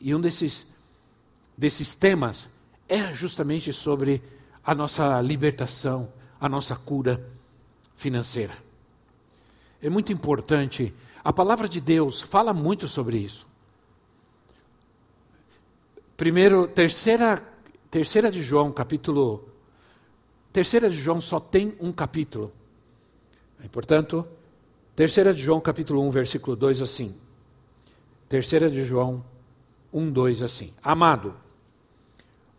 e um desses, desses temas é justamente sobre a nossa libertação, a nossa cura financeira. É muito importante, a palavra de Deus fala muito sobre isso. Primeiro, terceira, terceira de João, capítulo. Terceira de João só tem um capítulo. Portanto, terceira de João, capítulo 1, versículo 2, assim. Terceira de João 1, 2 assim. Amado,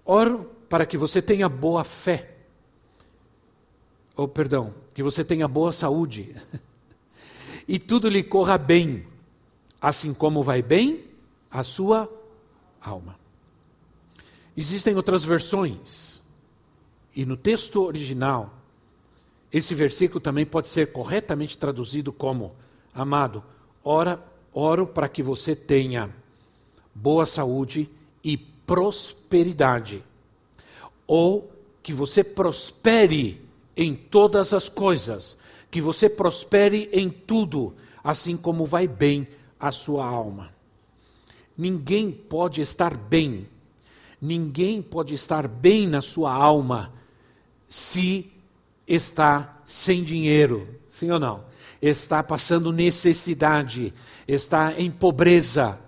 oro para que você tenha boa fé. Ou, oh, perdão, que você tenha boa saúde. e tudo lhe corra bem, assim como vai bem a sua alma. Existem outras versões. E no texto original, esse versículo também pode ser corretamente traduzido como: Amado, ora, oro para que você tenha boa saúde e prosperidade. Ou que você prospere em todas as coisas, que você prospere em tudo, assim como vai bem a sua alma. Ninguém pode estar bem, ninguém pode estar bem na sua alma se está sem dinheiro, sim ou não? Está passando necessidade, está em pobreza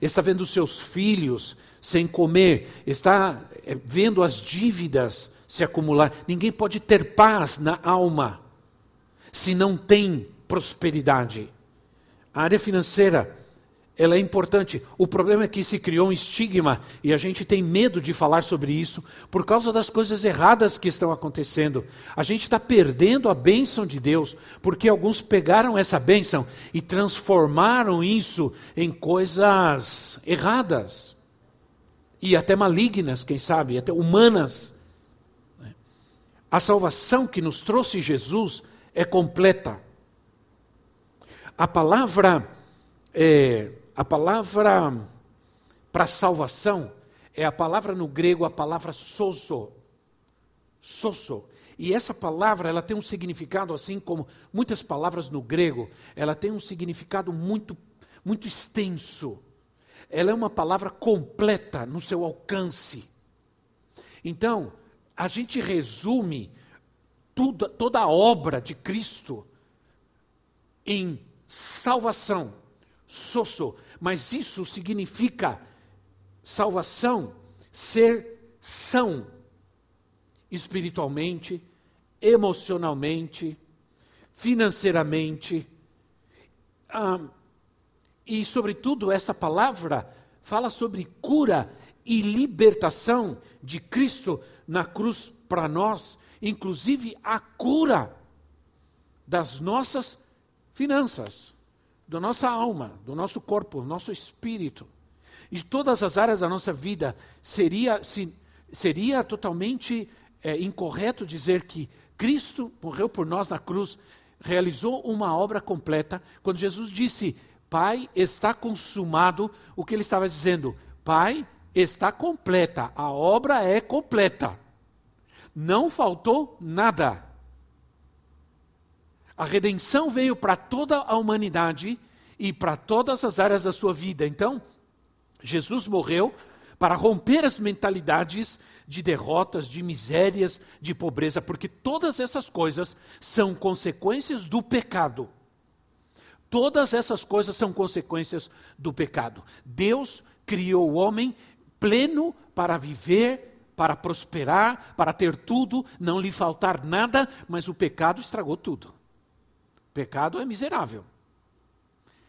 está vendo seus filhos sem comer, está eh, vendo as dívidas se acumular. Ninguém pode ter paz na alma se não tem prosperidade. A área financeira ela é importante. O problema é que se criou um estigma e a gente tem medo de falar sobre isso por causa das coisas erradas que estão acontecendo. A gente está perdendo a bênção de Deus porque alguns pegaram essa bênção e transformaram isso em coisas erradas e até malignas, quem sabe, até humanas. A salvação que nos trouxe Jesus é completa. A palavra é, a palavra para salvação é a palavra no grego, a palavra soso. Soso. E essa palavra, ela tem um significado assim como muitas palavras no grego, ela tem um significado muito muito extenso. Ela é uma palavra completa no seu alcance. Então, a gente resume tudo, toda a obra de Cristo em salvação, soso, mas isso significa salvação, ser são espiritualmente, emocionalmente, financeiramente. Ah, e, sobretudo, essa palavra fala sobre cura e libertação de Cristo na cruz para nós, inclusive a cura das nossas finanças da nossa alma, do nosso corpo, do nosso espírito, de todas as áreas da nossa vida, seria, se, seria totalmente é, incorreto dizer que Cristo morreu por nós na cruz, realizou uma obra completa. Quando Jesus disse, Pai, está consumado, o que ele estava dizendo? Pai, está completa, a obra é completa. Não faltou nada. A redenção veio para toda a humanidade e para todas as áreas da sua vida. Então, Jesus morreu para romper as mentalidades de derrotas, de misérias, de pobreza, porque todas essas coisas são consequências do pecado. Todas essas coisas são consequências do pecado. Deus criou o homem pleno para viver, para prosperar, para ter tudo, não lhe faltar nada, mas o pecado estragou tudo. Pecado é miserável.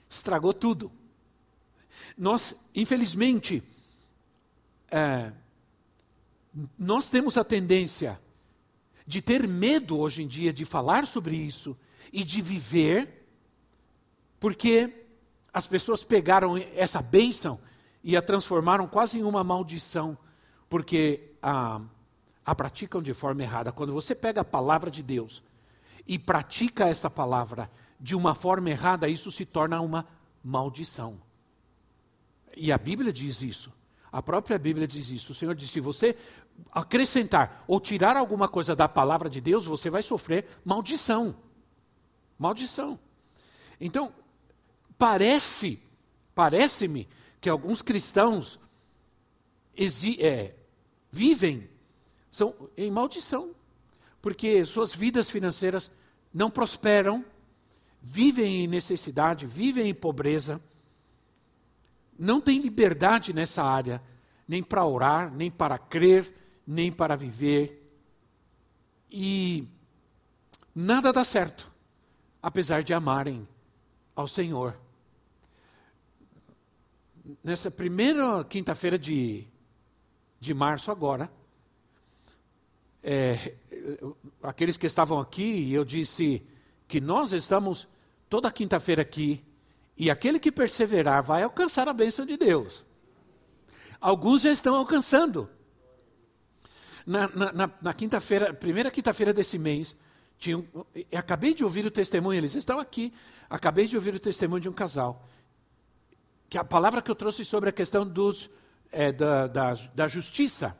Estragou tudo. Nós, infelizmente, é, nós temos a tendência de ter medo hoje em dia de falar sobre isso e de viver, porque as pessoas pegaram essa bênção e a transformaram quase em uma maldição, porque a, a praticam de forma errada. Quando você pega a palavra de Deus e pratica esta palavra de uma forma errada, isso se torna uma maldição. E a Bíblia diz isso. A própria Bíblia diz isso. O Senhor diz: se você acrescentar ou tirar alguma coisa da palavra de Deus, você vai sofrer maldição. Maldição. Então, parece, parece-me que alguns cristãos é, vivem são em maldição, porque suas vidas financeiras não prosperam, vivem em necessidade, vivem em pobreza, não têm liberdade nessa área, nem para orar, nem para crer, nem para viver. E nada dá certo, apesar de amarem ao Senhor. Nessa primeira quinta-feira de, de março, agora, é, aqueles que estavam aqui, eu disse que nós estamos toda quinta-feira aqui, e aquele que perseverar vai alcançar a bênção de Deus. Alguns já estão alcançando. Na, na, na, na quinta-feira, primeira quinta-feira desse mês, tinha acabei de ouvir o testemunho, eles estão aqui, acabei de ouvir o testemunho de um casal. Que a palavra que eu trouxe sobre a questão dos, é, da, da, da justiça.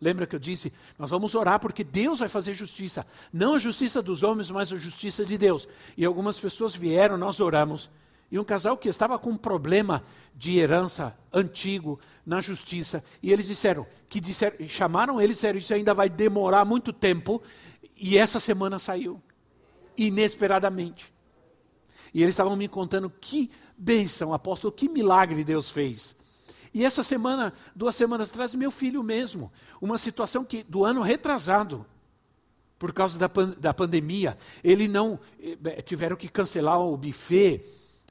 Lembra que eu disse? Nós vamos orar porque Deus vai fazer justiça. Não a justiça dos homens, mas a justiça de Deus. E algumas pessoas vieram, nós oramos. E um casal que estava com um problema de herança antigo na justiça. E eles disseram, que disseram, chamaram eles e disseram, isso ainda vai demorar muito tempo. E essa semana saiu. Inesperadamente. E eles estavam me contando que bênção, apóstolo, que milagre Deus fez. E essa semana, duas semanas atrás, meu filho mesmo, uma situação que do ano retrasado, por causa da, pan da pandemia, ele não eh, tiveram que cancelar o buffet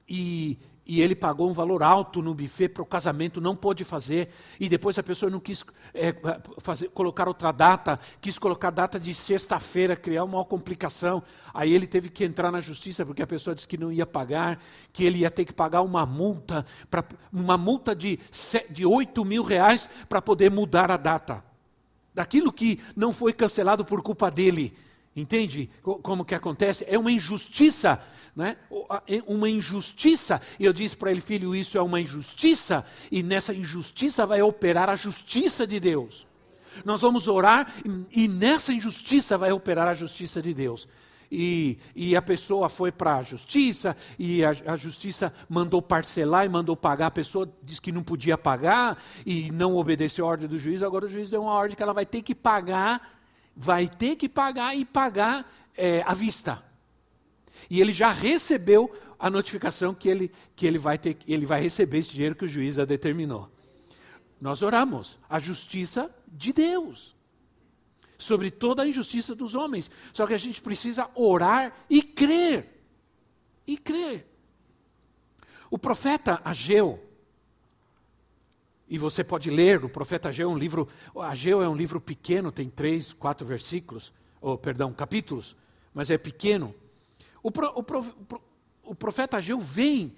e, e ele pagou um valor alto no buffet para o casamento, não pôde fazer, e depois a pessoa não quis é, fazer, colocar outra data, quis colocar data de sexta-feira, criar uma complicação. Aí ele teve que entrar na justiça, porque a pessoa disse que não ia pagar, que ele ia ter que pagar uma multa, pra, uma multa de, de 8 mil reais para poder mudar a data. Daquilo que não foi cancelado por culpa dele. Entende como que acontece? É uma injustiça, né? É uma injustiça. E eu disse para ele, filho, isso é uma injustiça, e nessa injustiça vai operar a justiça de Deus. Nós vamos orar, e nessa injustiça vai operar a justiça de Deus. E, e a pessoa foi para a justiça, e a, a, justiça mandou parcelar e mandou pagar. A pessoa disse que não podia pagar e não obedeceu a ordem do juiz. Agora o juiz deu uma ordem que ela vai ter que pagar vai ter que pagar e pagar é, à vista. E ele já recebeu a notificação que ele, que ele, vai ter, ele vai receber esse dinheiro que o juiz já determinou. Nós oramos a justiça de Deus sobre toda a injustiça dos homens. Só que a gente precisa orar e crer. E crer. O profeta Ageu, e você pode ler, o profeta Ageu é um livro, Ageu é um livro pequeno, tem três, quatro versículos, ou perdão, capítulos, mas é pequeno. O, pro, o, pro, o profeta Ageu vem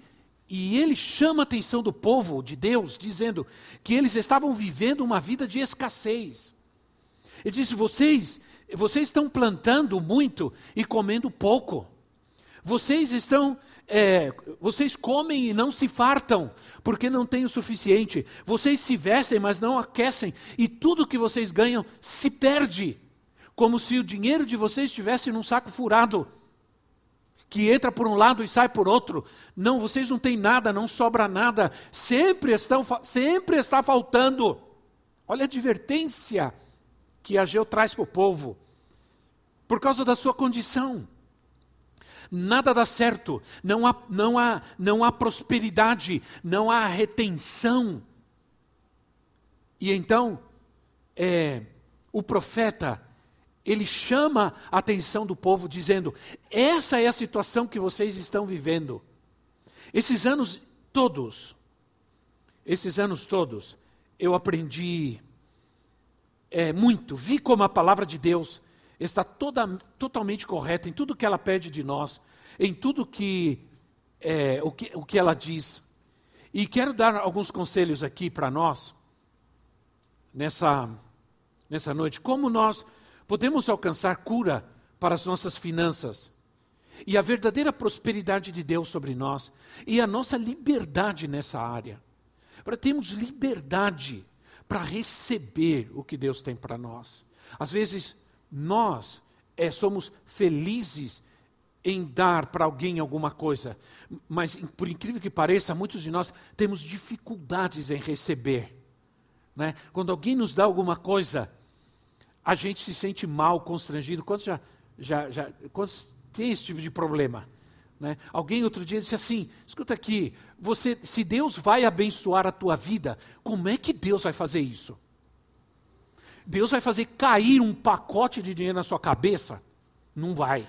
e ele chama a atenção do povo de Deus, dizendo que eles estavam vivendo uma vida de escassez. Ele disse: vocês, vocês estão plantando muito e comendo pouco. Vocês estão, é, vocês comem e não se fartam, porque não têm o suficiente. Vocês se vestem, mas não aquecem, e tudo que vocês ganham se perde, como se o dinheiro de vocês estivesse num saco furado, que entra por um lado e sai por outro. Não, vocês não têm nada, não sobra nada. Sempre estão, sempre está faltando. Olha a advertência que Ageu traz para o povo, por causa da sua condição nada dá certo, não há, não há, não há prosperidade, não há retenção. E então, é, o profeta, ele chama a atenção do povo, dizendo: essa é a situação que vocês estão vivendo. Esses anos todos, esses anos todos, eu aprendi é, muito, vi como a palavra de Deus está toda, totalmente correta em tudo que ela pede de nós, em tudo que, é, o, que, o que ela diz. E quero dar alguns conselhos aqui para nós, nessa, nessa noite. Como nós podemos alcançar cura para as nossas finanças e a verdadeira prosperidade de Deus sobre nós e a nossa liberdade nessa área. Para termos liberdade para receber o que Deus tem para nós. Às vezes, nós é, somos felizes em dar para alguém alguma coisa, mas por incrível que pareça, muitos de nós temos dificuldades em receber. Né? Quando alguém nos dá alguma coisa, a gente se sente mal, constrangido. Quantos já, já, já quantos tem esse tipo de problema? Né? Alguém outro dia disse assim: escuta aqui, você, se Deus vai abençoar a tua vida, como é que Deus vai fazer isso? Deus vai fazer cair um pacote de dinheiro na sua cabeça? Não vai.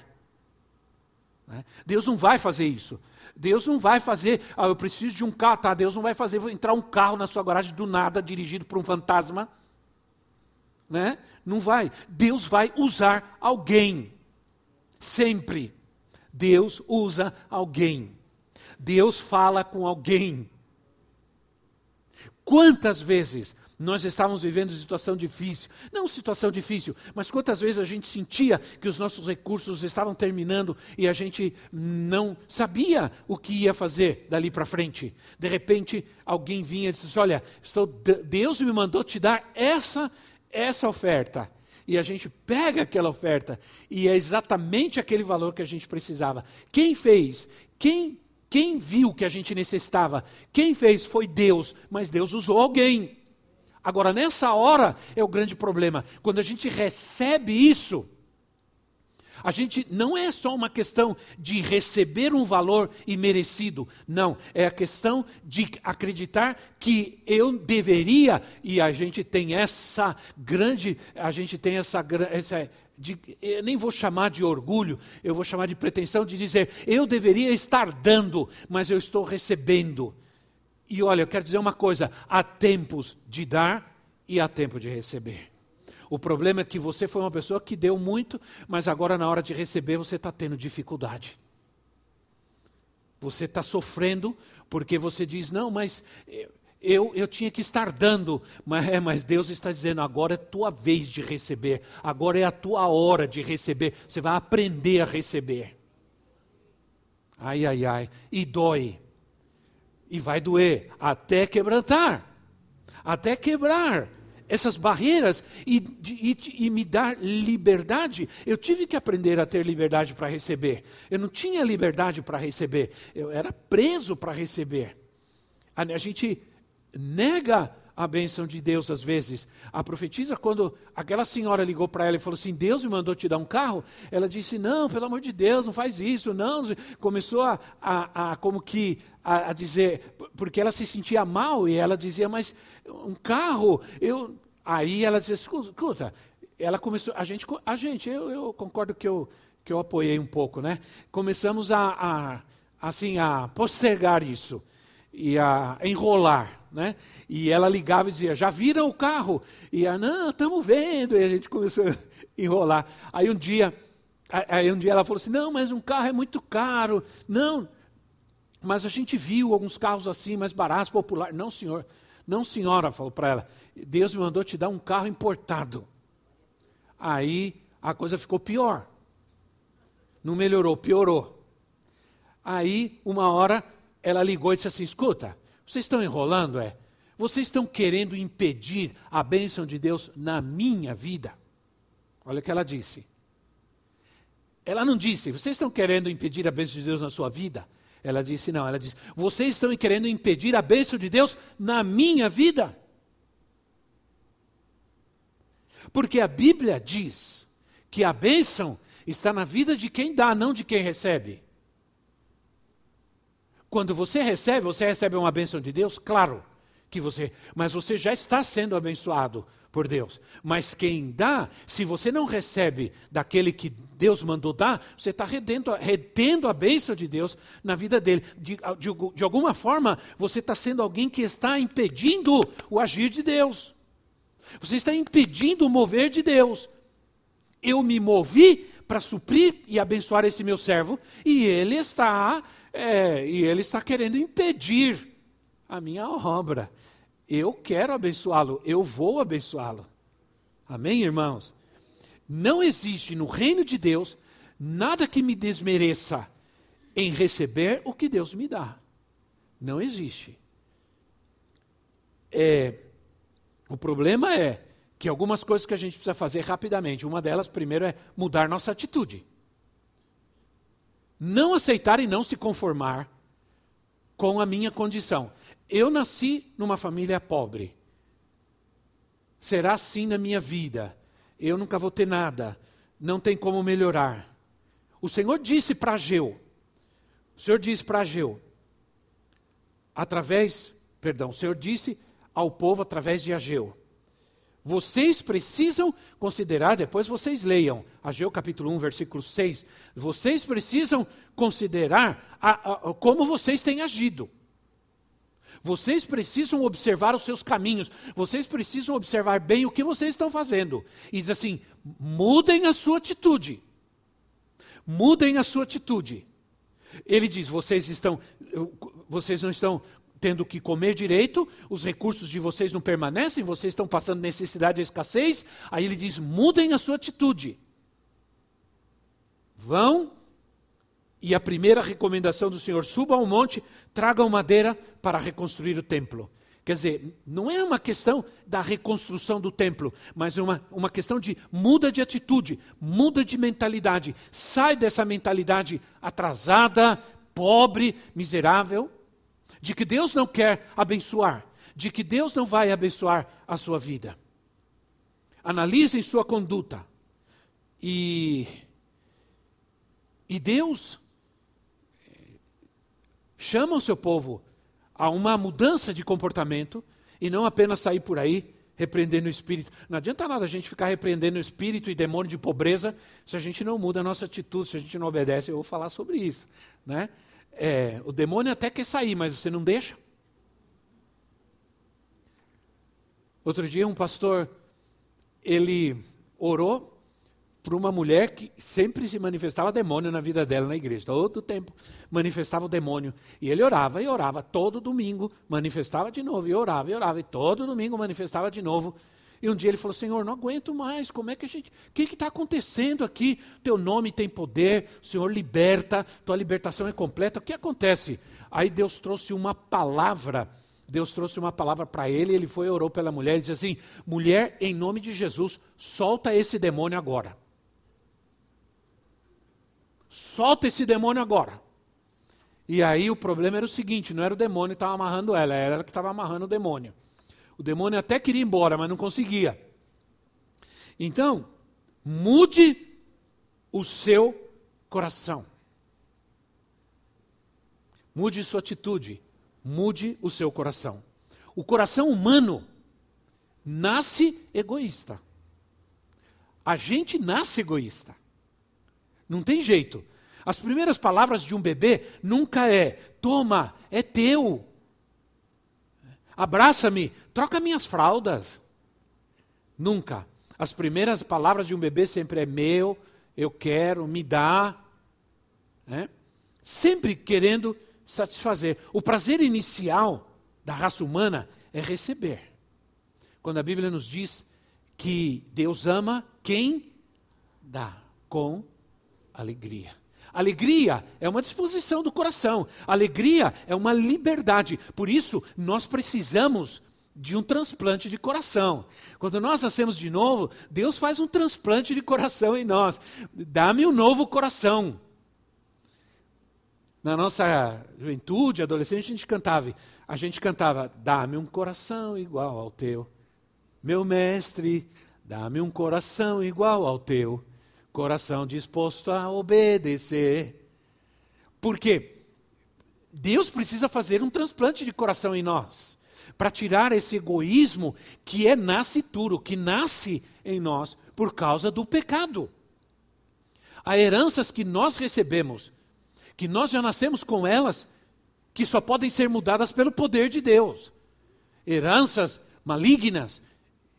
Né? Deus não vai fazer isso. Deus não vai fazer, ah, eu preciso de um carro, tá? Deus não vai fazer entrar um carro na sua garagem do nada, dirigido por um fantasma. Né? Não vai. Deus vai usar alguém. Sempre. Deus usa alguém. Deus fala com alguém. Quantas vezes nós estávamos vivendo situação difícil. Não situação difícil, mas quantas vezes a gente sentia que os nossos recursos estavam terminando e a gente não sabia o que ia fazer dali para frente. De repente, alguém vinha e disse: Olha, estou, Deus me mandou te dar essa, essa oferta. E a gente pega aquela oferta e é exatamente aquele valor que a gente precisava. Quem fez? Quem quem viu que a gente necessitava? Quem fez foi Deus, mas Deus usou alguém. Agora, nessa hora é o grande problema. Quando a gente recebe isso, a gente não é só uma questão de receber um valor imerecido, não, é a questão de acreditar que eu deveria e a gente tem essa grande, a gente tem essa, essa de, eu nem vou chamar de orgulho, eu vou chamar de pretensão de dizer eu deveria estar dando, mas eu estou recebendo. E olha, eu quero dizer uma coisa: há tempos de dar e há tempo de receber. O problema é que você foi uma pessoa que deu muito, mas agora na hora de receber você está tendo dificuldade. Você está sofrendo porque você diz: não, mas eu, eu tinha que estar dando, mas, é, mas Deus está dizendo: agora é tua vez de receber, agora é a tua hora de receber. Você vai aprender a receber. Ai, ai, ai, e dói e vai doer até quebrantar, até quebrar essas barreiras e, e, e, me dar liberdade. Eu tive que aprender a ter liberdade para receber. Eu não tinha liberdade para receber, eu era preso para receber. A, a gente nega a bênção de Deus às vezes. A profetisa, quando aquela senhora ligou para ela e falou assim: Deus me mandou te dar um carro, ela disse: Não, pelo amor de Deus, não faz isso, não. Começou a, a, a como que a, a, dizer, porque ela se sentia mal e ela dizia: Mas um carro, eu. Aí ela dizia: Escuta, ela começou, a gente, a gente eu, eu concordo que eu, que eu apoiei um pouco, né? Começamos a, a assim, a postergar isso e a enrolar né? E ela ligava e dizia: Já viram o carro? E ela, não, estamos vendo. E a gente começou a enrolar. Aí um dia, aí um dia ela falou assim: Não, mas um carro é muito caro. Não, mas a gente viu alguns carros assim, mais baratos, populares. Não, senhor. Não, senhora, falou para ela. Deus me mandou te dar um carro importado. Aí a coisa ficou pior. Não melhorou, piorou. Aí, uma hora, ela ligou e disse assim: Escuta, vocês estão enrolando, é? Vocês estão querendo impedir a bênção de Deus na minha vida? Olha o que ela disse. Ela não disse, vocês estão querendo impedir a bênção de Deus na sua vida? Ela disse, não, ela disse, vocês estão querendo impedir a bênção de Deus na minha vida. Porque a Bíblia diz que a bênção está na vida de quem dá, não de quem recebe. Quando você recebe, você recebe uma bênção de Deus, claro que você, mas você já está sendo abençoado por Deus. Mas quem dá, se você não recebe daquele que Deus mandou dar, você está retendo, retendo a bênção de Deus na vida dele. De, de, de alguma forma, você está sendo alguém que está impedindo o agir de Deus. Você está impedindo o mover de Deus. Eu me movi para suprir e abençoar esse meu servo, e ele está é, e ele está querendo impedir a minha obra. Eu quero abençoá-lo, eu vou abençoá-lo. Amém, irmãos? Não existe no reino de Deus nada que me desmereça em receber o que Deus me dá. Não existe. É, o problema é que algumas coisas que a gente precisa fazer rapidamente. Uma delas, primeiro, é mudar nossa atitude. Não aceitar e não se conformar com a minha condição. Eu nasci numa família pobre. Será assim na minha vida. Eu nunca vou ter nada. Não tem como melhorar. O Senhor disse para Ageu, o Senhor disse para Ageu, através, perdão, o Senhor disse ao povo através de Ageu, vocês precisam considerar, depois vocês leiam, Ageu capítulo 1, versículo 6. Vocês precisam considerar a, a, como vocês têm agido. Vocês precisam observar os seus caminhos. Vocês precisam observar bem o que vocês estão fazendo. E diz assim: mudem a sua atitude. Mudem a sua atitude. Ele diz: vocês estão, vocês não estão tendo que comer direito, os recursos de vocês não permanecem, vocês estão passando necessidade e escassez. Aí ele diz: mudem a sua atitude. Vão, e a primeira recomendação do Senhor: suba ao monte, tragam madeira para reconstruir o templo. Quer dizer, não é uma questão da reconstrução do templo, mas uma, uma questão de muda de atitude, muda de mentalidade. Sai dessa mentalidade atrasada, pobre, miserável, de que Deus não quer abençoar, de que Deus não vai abençoar a sua vida. Analisem sua conduta. E, e Deus chama o seu povo a uma mudança de comportamento e não apenas sair por aí repreendendo o espírito. Não adianta nada a gente ficar repreendendo o espírito e demônio de pobreza se a gente não muda a nossa atitude, se a gente não obedece. Eu vou falar sobre isso. Né? É, o demônio até quer sair, mas você não deixa. Outro dia um pastor, ele orou para uma mulher que sempre se manifestava demônio na vida dela na igreja. Todo tempo manifestava o demônio. E ele orava e orava todo domingo, manifestava de novo, e orava e orava, e todo domingo manifestava de novo. E um dia ele falou: Senhor, não aguento mais, como é que a gente. O que está acontecendo aqui? Teu nome tem poder, o Senhor liberta, tua libertação é completa. O que acontece? Aí Deus trouxe uma palavra. Deus trouxe uma palavra para ele, ele foi e orou pela mulher e disse assim: Mulher, em nome de Jesus, solta esse demônio agora. Solta esse demônio agora. E aí o problema era o seguinte: não era o demônio que estava amarrando ela, era ela que estava amarrando o demônio. O demônio até queria ir embora, mas não conseguia. Então, mude o seu coração. Mude sua atitude. Mude o seu coração. O coração humano nasce egoísta. A gente nasce egoísta. Não tem jeito. As primeiras palavras de um bebê nunca é: toma, é teu abraça-me, troca minhas fraldas. Nunca. As primeiras palavras de um bebê sempre é meu, eu quero, me dá. Né? Sempre querendo satisfazer. O prazer inicial da raça humana é receber. Quando a Bíblia nos diz que Deus ama quem dá com alegria. Alegria é uma disposição do coração. Alegria é uma liberdade. Por isso, nós precisamos de um transplante de coração. Quando nós nascemos de novo, Deus faz um transplante de coração em nós. Dá-me um novo coração. Na nossa juventude, adolescente, a gente cantava, a gente cantava: "Dá-me um coração igual ao teu, meu mestre, dá-me um coração igual ao teu." Coração disposto a obedecer. Por quê? Deus precisa fazer um transplante de coração em nós, para tirar esse egoísmo que é nascituro, que nasce em nós por causa do pecado. Há heranças que nós recebemos, que nós já nascemos com elas, que só podem ser mudadas pelo poder de Deus. Heranças malignas,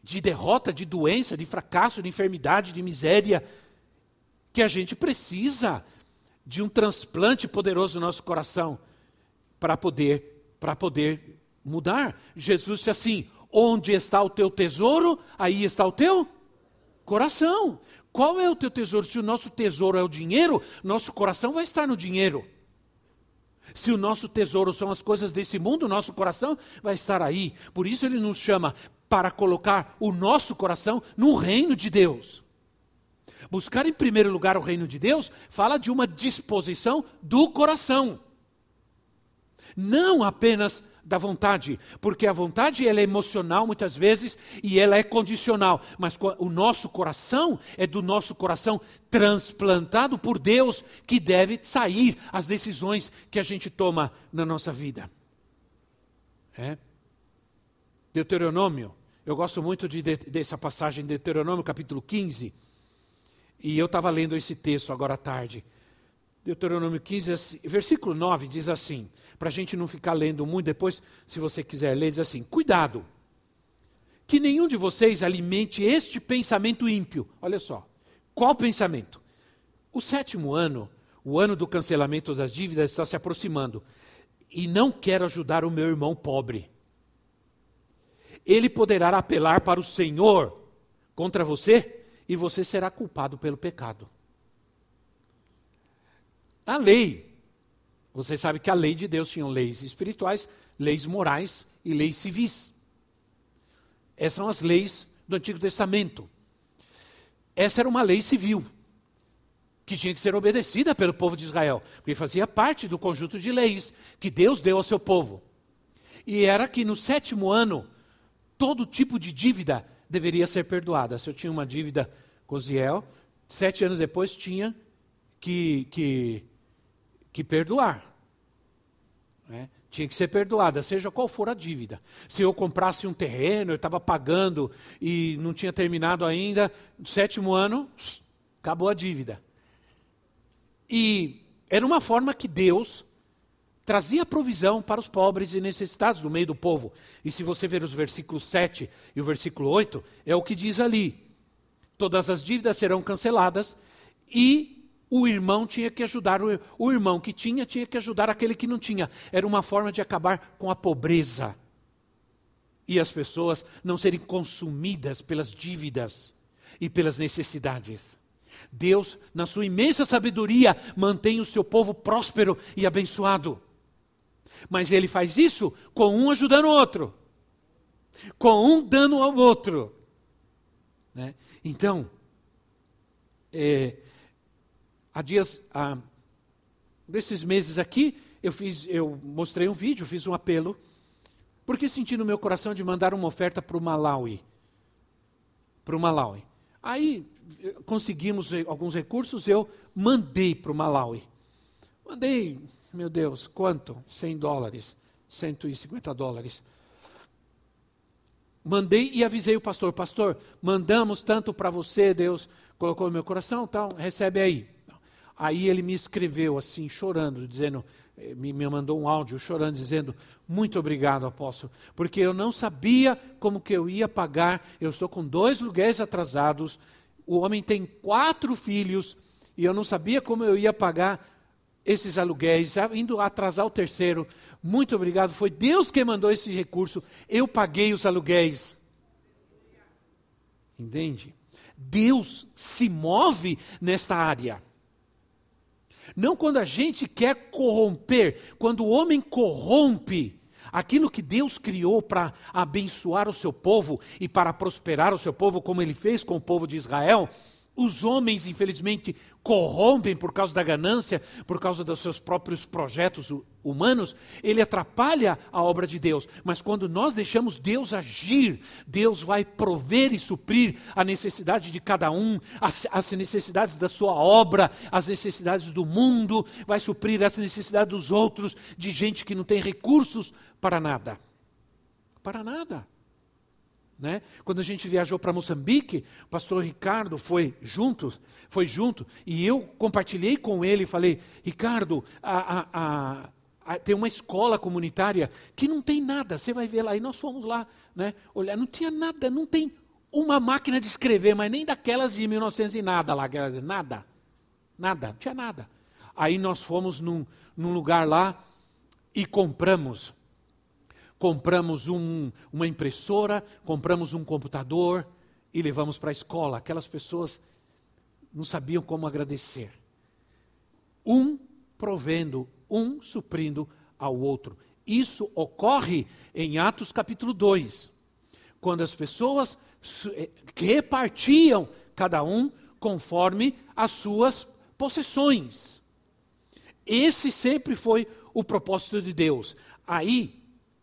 de derrota, de doença, de fracasso, de enfermidade, de miséria, que a gente precisa de um transplante poderoso no nosso coração para poder, para poder mudar. Jesus disse assim: onde está o teu tesouro, aí está o teu coração. Qual é o teu tesouro? Se o nosso tesouro é o dinheiro, nosso coração vai estar no dinheiro. Se o nosso tesouro são as coisas desse mundo, nosso coração vai estar aí. Por isso ele nos chama para colocar o nosso coração no reino de Deus. Buscar em primeiro lugar o reino de Deus fala de uma disposição do coração. Não apenas da vontade, porque a vontade ela é emocional muitas vezes e ela é condicional, mas o nosso coração é do nosso coração transplantado por Deus que deve sair as decisões que a gente toma na nossa vida. É? Deuteronômio, eu gosto muito de, de, dessa passagem, Deuteronômio capítulo 15, e eu estava lendo esse texto agora à tarde. Deuteronômio 15, assim, versículo 9 diz assim, para a gente não ficar lendo muito, depois, se você quiser ler, diz assim: Cuidado, que nenhum de vocês alimente este pensamento ímpio. Olha só, qual pensamento? O sétimo ano, o ano do cancelamento das dívidas, está se aproximando, e não quero ajudar o meu irmão pobre. Ele poderá apelar para o Senhor contra você, e você será culpado pelo pecado. A lei, você sabe que a lei de Deus tinha leis espirituais, leis morais e leis civis. Essas são as leis do Antigo Testamento. Essa era uma lei civil, que tinha que ser obedecida pelo povo de Israel, porque fazia parte do conjunto de leis que Deus deu ao seu povo. E era que no sétimo ano, todo tipo de dívida deveria ser perdoada. Se eu tinha uma dívida com Ziel, sete anos depois tinha que, que que perdoar. Né? Tinha que ser perdoada, seja qual for a dívida. Se eu comprasse um terreno, eu estava pagando e não tinha terminado ainda, sétimo ano, acabou a dívida. E era uma forma que Deus trazia provisão para os pobres e necessitados no meio do povo. E se você ver os versículos 7 e o versículo 8, é o que diz ali: todas as dívidas serão canceladas e o irmão tinha que ajudar, o irmão que tinha tinha que ajudar aquele que não tinha. Era uma forma de acabar com a pobreza. E as pessoas não serem consumidas pelas dívidas e pelas necessidades. Deus, na sua imensa sabedoria, mantém o seu povo próspero e abençoado. Mas ele faz isso com um ajudando o outro, com um dando ao outro. Né? Então, é, há dias, há, desses meses aqui, eu fiz, eu mostrei um vídeo, fiz um apelo, porque senti no meu coração de mandar uma oferta para o Malawi. Para o Malawi. Aí conseguimos alguns recursos, eu mandei para o Malawi. Mandei, meu Deus, quanto? 100 dólares, 150 dólares. Mandei e avisei o pastor, pastor, mandamos tanto para você, Deus colocou no meu coração, então recebe aí. Aí ele me escreveu assim, chorando, dizendo, eh, me, me mandou um áudio chorando, dizendo, muito obrigado, apóstolo, porque eu não sabia como que eu ia pagar, eu estou com dois lugares atrasados, o homem tem quatro filhos, e eu não sabia como eu ia pagar esses aluguéis, indo atrasar o terceiro. Muito obrigado, foi Deus que mandou esse recurso, eu paguei os aluguéis. Entende? Deus se move nesta área. Não quando a gente quer corromper, quando o homem corrompe aquilo que Deus criou para abençoar o seu povo e para prosperar o seu povo, como ele fez com o povo de Israel, os homens, infelizmente, corrompem por causa da ganância, por causa dos seus próprios projetos humanos, ele atrapalha a obra de Deus. Mas quando nós deixamos Deus agir, Deus vai prover e suprir a necessidade de cada um, as, as necessidades da sua obra, as necessidades do mundo, vai suprir as necessidades dos outros, de gente que não tem recursos para nada. Para nada. Né? Quando a gente viajou para Moçambique, o pastor Ricardo foi junto, foi junto, e eu compartilhei com ele e falei, Ricardo, a, a, a, tem uma escola comunitária que não tem nada, você vai ver lá. E nós fomos lá, né? olhar, não tinha nada, não tem uma máquina de escrever, mas nem daquelas de 1900 e nada lá, nada, nada, não tinha nada. Aí nós fomos num, num lugar lá e compramos compramos um, uma impressora, compramos um computador e levamos para a escola. Aquelas pessoas não sabiam como agradecer. Um provendo, um suprindo ao outro. Isso ocorre em Atos capítulo 2, quando as pessoas eh, repartiam cada um conforme as suas possessões. Esse sempre foi o propósito de Deus. Aí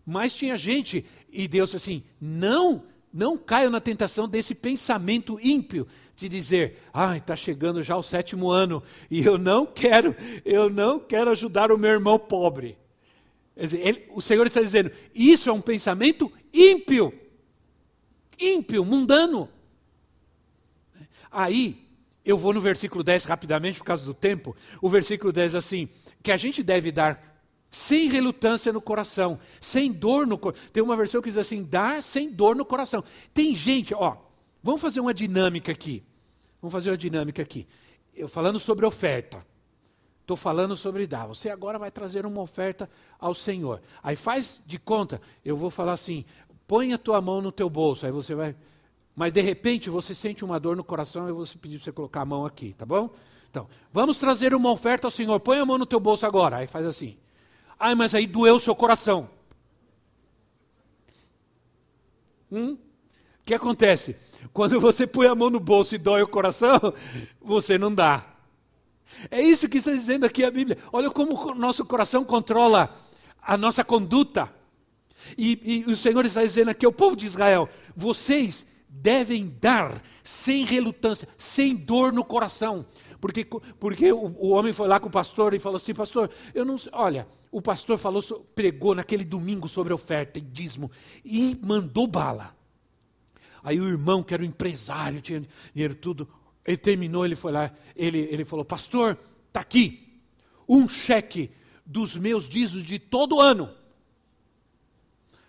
mas tinha gente, e Deus assim: não, não caio na tentação desse pensamento ímpio de dizer, ai, ah, está chegando já o sétimo ano e eu não quero, eu não quero ajudar o meu irmão pobre. Ele, o Senhor está dizendo, isso é um pensamento ímpio, ímpio, mundano. Aí, eu vou no versículo 10 rapidamente por causa do tempo. O versículo 10 assim, que a gente deve dar sem relutância no coração, sem dor no coração. Tem uma versão que diz assim: dar sem dor no coração. Tem gente, ó, vamos fazer uma dinâmica aqui. Vamos fazer uma dinâmica aqui. Eu falando sobre oferta. Estou falando sobre dar. Você agora vai trazer uma oferta ao Senhor. Aí faz de conta, eu vou falar assim: põe a tua mão no teu bolso. Aí você vai. Mas de repente você sente uma dor no coração e eu vou pedir para você colocar a mão aqui, tá bom? Então, vamos trazer uma oferta ao Senhor. Põe a mão no teu bolso agora. Aí faz assim. Ah, mas aí doeu o seu coração. Hum? O que acontece? Quando você põe a mão no bolso e dói o coração, você não dá. É isso que está dizendo aqui a Bíblia. Olha como o nosso coração controla a nossa conduta. E, e o Senhor está dizendo aqui ao povo de Israel: vocês devem dar sem relutância, sem dor no coração. Porque, porque o, o, homem foi lá com o pastor e falou assim: Pastor, eu não Olha, o pastor falou, pregou naquele domingo sobre oferta e dízimo e mandou bala. Aí o irmão, que era o empresário, tinha dinheiro tudo, ele terminou, ele foi lá, ele, ele falou: Pastor, está aqui um cheque dos meus dízimos de todo ano.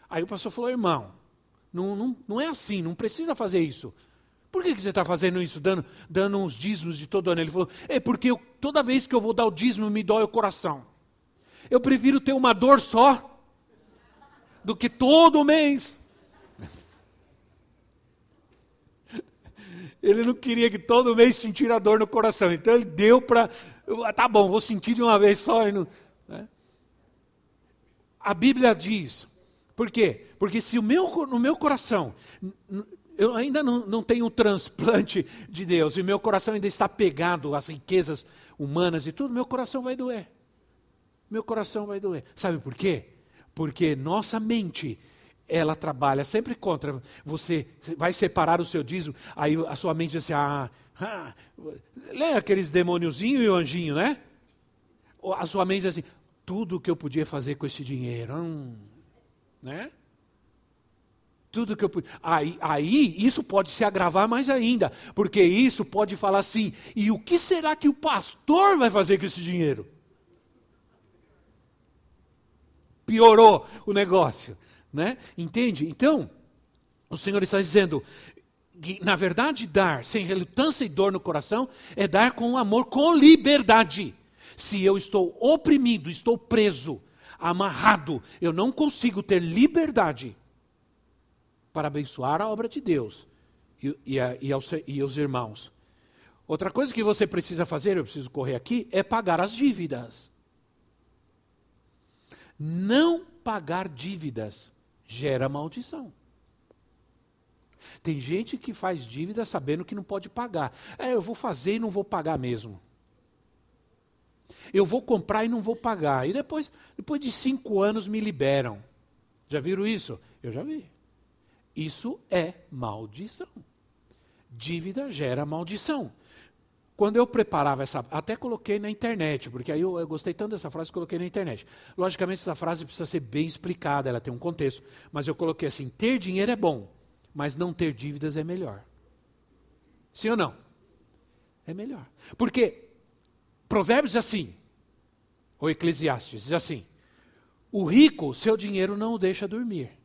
Aí o pastor falou: Irmão, não, não, não é assim, não precisa fazer isso. Por que, que você está fazendo isso, dando, dando uns dízimos de todo ano? Ele falou: É porque eu, toda vez que eu vou dar o dízimo me dói o coração. Eu prefiro ter uma dor só do que todo mês. Ele não queria que todo mês sentir a dor no coração. Então ele deu para. Tá bom, vou sentir de uma vez só. E não, né? A Bíblia diz. Por quê? Porque se o meu, no meu coração eu ainda não, não tenho um transplante de Deus e meu coração ainda está pegado às riquezas humanas e tudo, meu coração vai doer. Meu coração vai doer. Sabe por quê? Porque nossa mente, ela trabalha sempre contra. Você vai separar o seu dízimo, aí a sua mente diz assim: ah, ah lê aqueles demôniozinho e o anjinho, né? A sua mente diz assim: tudo que eu podia fazer com esse dinheiro, hum, né? Tudo que eu aí, aí isso pode se agravar mais ainda, porque isso pode falar assim: e o que será que o pastor vai fazer com esse dinheiro? Piorou o negócio, né? Entende? Então, o Senhor está dizendo que, na verdade, dar sem relutância e dor no coração é dar com amor, com liberdade. Se eu estou oprimido, estou preso, amarrado, eu não consigo ter liberdade para abençoar a obra de Deus e, e, a, e, aos, e os irmãos. Outra coisa que você precisa fazer, eu preciso correr aqui, é pagar as dívidas. Não pagar dívidas gera maldição. Tem gente que faz dívida sabendo que não pode pagar. É, eu vou fazer e não vou pagar mesmo. Eu vou comprar e não vou pagar. E depois, depois de cinco anos me liberam. Já viram isso? Eu já vi. Isso é maldição. Dívida gera maldição. Quando eu preparava essa, até coloquei na internet, porque aí eu, eu gostei tanto dessa frase que coloquei na internet. Logicamente essa frase precisa ser bem explicada, ela tem um contexto, mas eu coloquei assim: ter dinheiro é bom, mas não ter dívidas é melhor. Sim ou não? É melhor. Porque Provérbios diz assim, ou Eclesiastes diz assim: o rico, seu dinheiro não o deixa dormir.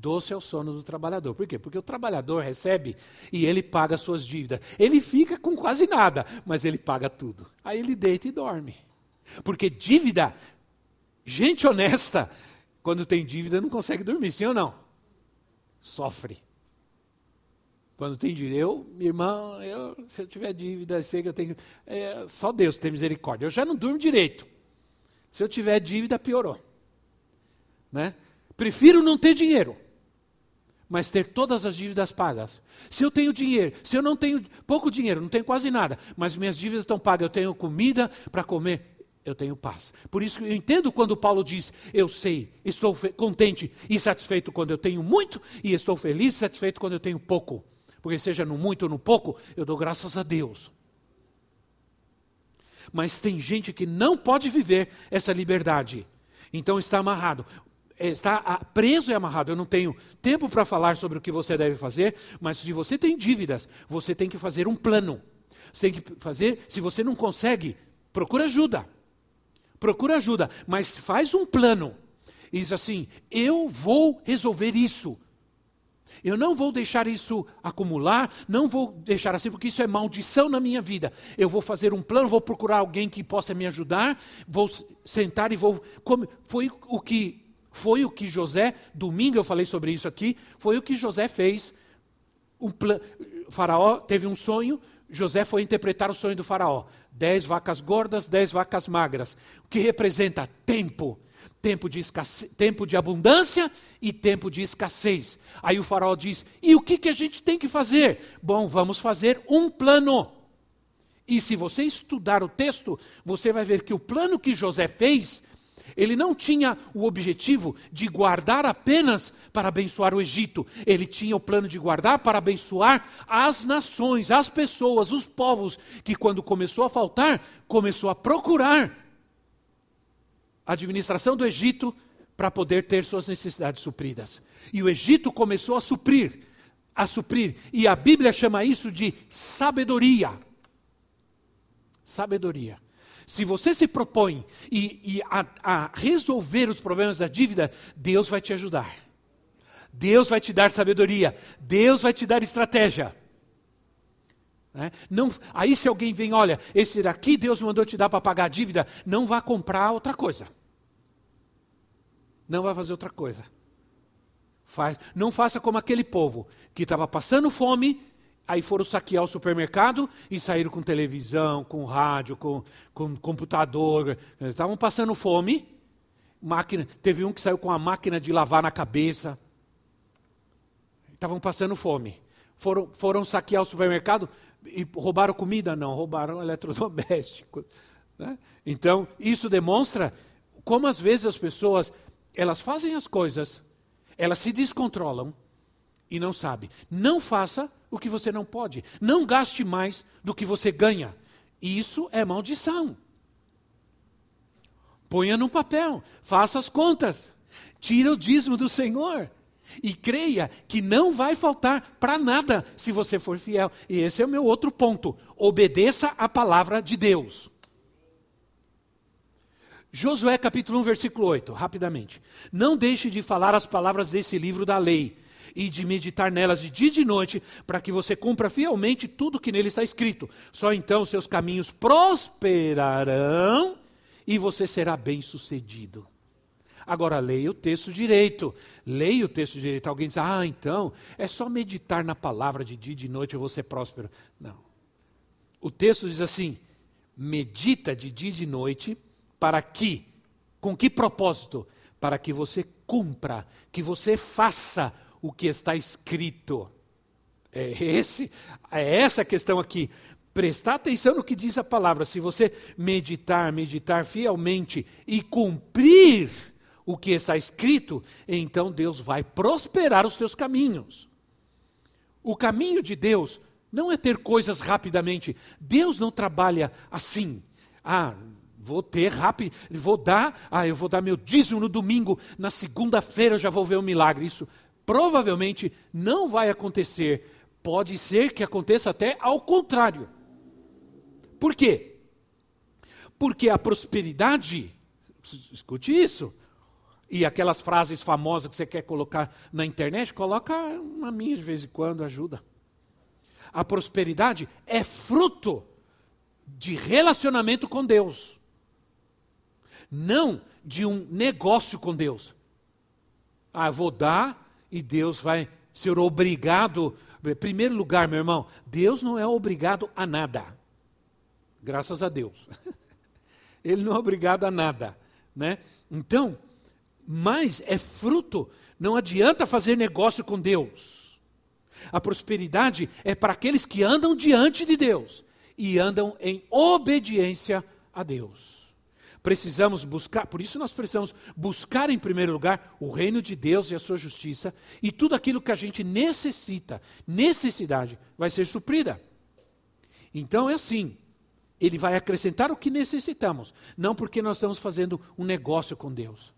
Doce é o sono do trabalhador. Por quê? Porque o trabalhador recebe e ele paga suas dívidas. Ele fica com quase nada, mas ele paga tudo. Aí ele deita e dorme. Porque dívida, gente honesta, quando tem dívida, não consegue dormir, sim ou não? Sofre. Quando tem dívida, eu, minha irmã, eu, se eu tiver dívida, sei que eu tenho. É, só Deus tem misericórdia. Eu já não durmo direito. Se eu tiver dívida, piorou. Né? Prefiro não ter dinheiro, mas ter todas as dívidas pagas. Se eu tenho dinheiro, se eu não tenho pouco dinheiro, não tenho quase nada, mas minhas dívidas estão pagas, eu tenho comida para comer, eu tenho paz. Por isso eu entendo quando Paulo diz: Eu sei, estou contente e satisfeito quando eu tenho muito, e estou feliz e satisfeito quando eu tenho pouco. Porque seja no muito ou no pouco, eu dou graças a Deus. Mas tem gente que não pode viver essa liberdade. Então está amarrado. Está preso e amarrado. Eu não tenho tempo para falar sobre o que você deve fazer, mas se você tem dívidas, você tem que fazer um plano. Você tem que fazer, se você não consegue, procura ajuda procura ajuda, mas faz um plano. E diz assim: eu vou resolver isso. Eu não vou deixar isso acumular, não vou deixar assim, porque isso é maldição na minha vida. Eu vou fazer um plano, vou procurar alguém que possa me ajudar, vou sentar e vou. Como, foi o que foi o que José, domingo eu falei sobre isso aqui, foi o que José fez. O faraó teve um sonho, José foi interpretar o sonho do faraó. Dez vacas gordas, dez vacas magras. O que representa tempo. Tempo de, escasse... tempo de abundância e tempo de escassez. Aí o faraó diz: e o que, que a gente tem que fazer? Bom, vamos fazer um plano. E se você estudar o texto, você vai ver que o plano que José fez ele não tinha o objetivo de guardar apenas para abençoar o Egito. Ele tinha o plano de guardar para abençoar as nações, as pessoas, os povos, que quando começou a faltar, começou a procurar a administração do Egito para poder ter suas necessidades supridas. E o Egito começou a suprir, a suprir. E a Bíblia chama isso de sabedoria. Sabedoria. Se você se propõe e, e a, a resolver os problemas da dívida, Deus vai te ajudar. Deus vai te dar sabedoria. Deus vai te dar estratégia. É? Não, aí se alguém vem, olha, esse daqui Deus mandou te dar para pagar a dívida, não vá comprar outra coisa. Não vai fazer outra coisa. Faz, não faça como aquele povo que estava passando fome Aí foram saquear o supermercado e saíram com televisão, com rádio, com, com computador. Estavam passando fome. Máquina, teve um que saiu com a máquina de lavar na cabeça. Estavam passando fome. Foram, foram saquear o supermercado e roubaram comida? Não, roubaram eletrodomésticos. Né? Então, isso demonstra como às vezes as pessoas elas fazem as coisas, elas se descontrolam e não sabem. Não faça o que você não pode. Não gaste mais do que você ganha. Isso é maldição. Ponha no papel, faça as contas, tira o dízimo do Senhor e creia que não vai faltar para nada se você for fiel. E esse é o meu outro ponto. Obedeça a palavra de Deus. Josué capítulo 1, versículo 8, rapidamente. Não deixe de falar as palavras desse livro da lei e de meditar nelas de dia e de noite, para que você cumpra fielmente tudo que nele está escrito. Só então seus caminhos prosperarão e você será bem-sucedido. Agora, leia o texto direito. Leia o texto direito. Alguém diz, ah, então, é só meditar na palavra de dia e de noite vou ser próspero. Não. O texto diz assim: medita de dia e de noite, para que, com que propósito? Para que você cumpra, que você faça o que está escrito. É, esse, é essa a questão aqui. Prestar atenção no que diz a palavra. Se você meditar, meditar fielmente e cumprir o que está escrito, então Deus vai prosperar os teus caminhos. O caminho de Deus não é ter coisas rapidamente. Deus não trabalha assim. Ah, vou ter rápido, vou dar, ah, eu vou dar meu dízimo no domingo, na segunda-feira eu já vou ver o um milagre. Isso provavelmente não vai acontecer. Pode ser que aconteça até ao contrário. Por quê? Porque a prosperidade, escute isso, e aquelas frases famosas que você quer colocar na internet, coloca uma minha de vez em quando, ajuda. A prosperidade é fruto de relacionamento com Deus, não de um negócio com Deus. Ah, vou dar e Deus vai ser obrigado. Em primeiro lugar, meu irmão, Deus não é obrigado a nada. Graças a Deus. Ele não é obrigado a nada. Né? Então, mas é fruto, não adianta fazer negócio com Deus. A prosperidade é para aqueles que andam diante de Deus e andam em obediência a Deus. Precisamos buscar, por isso nós precisamos buscar em primeiro lugar o reino de Deus e a sua justiça, e tudo aquilo que a gente necessita, necessidade, vai ser suprida. Então é assim, ele vai acrescentar o que necessitamos, não porque nós estamos fazendo um negócio com Deus.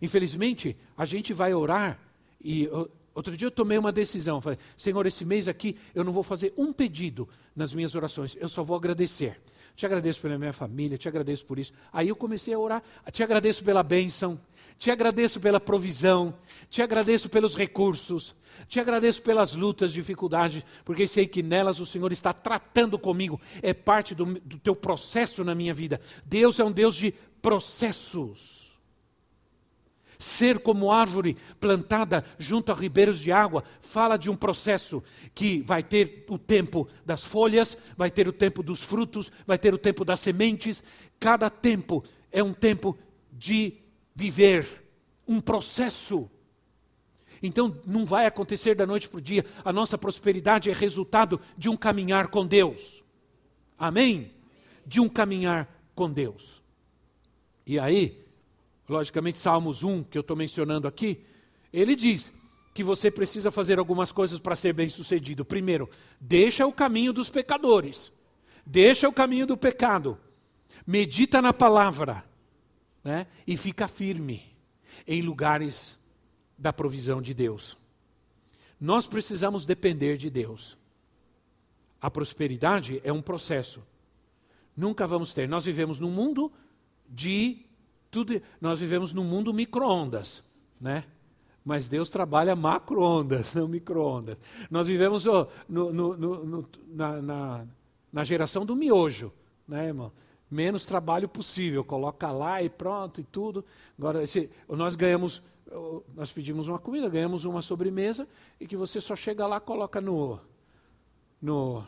Infelizmente, a gente vai orar e outro dia eu tomei uma decisão, falei: "Senhor, esse mês aqui eu não vou fazer um pedido nas minhas orações, eu só vou agradecer. Te agradeço pela minha família, te agradeço por isso". Aí eu comecei a orar, te agradeço pela bênção, te agradeço pela provisão, te agradeço pelos recursos, te agradeço pelas lutas, dificuldades, porque sei que nelas o Senhor está tratando comigo, é parte do, do teu processo na minha vida. Deus é um Deus de processos. Ser como árvore plantada junto a ribeiros de água fala de um processo que vai ter o tempo das folhas, vai ter o tempo dos frutos, vai ter o tempo das sementes. Cada tempo é um tempo de viver, um processo. Então não vai acontecer da noite para o dia. A nossa prosperidade é resultado de um caminhar com Deus. Amém? De um caminhar com Deus. E aí, logicamente, Salmos 1, que eu estou mencionando aqui, ele diz que você precisa fazer algumas coisas para ser bem sucedido. Primeiro, deixa o caminho dos pecadores, deixa o caminho do pecado, medita na palavra né? e fica firme em lugares da provisão de Deus. Nós precisamos depender de Deus. A prosperidade é um processo. Nunca vamos ter. Nós vivemos num mundo de tudo, nós vivemos num mundo micro-ondas, né? Mas Deus trabalha macro-ondas, não micro-ondas. Nós vivemos oh, no, no, no, na, na, na, geração do miojo, né, irmão? Menos trabalho possível, coloca lá e pronto e tudo. Agora, nós ganhamos, nós pedimos uma comida, ganhamos uma sobremesa e que você só chega lá, coloca no, no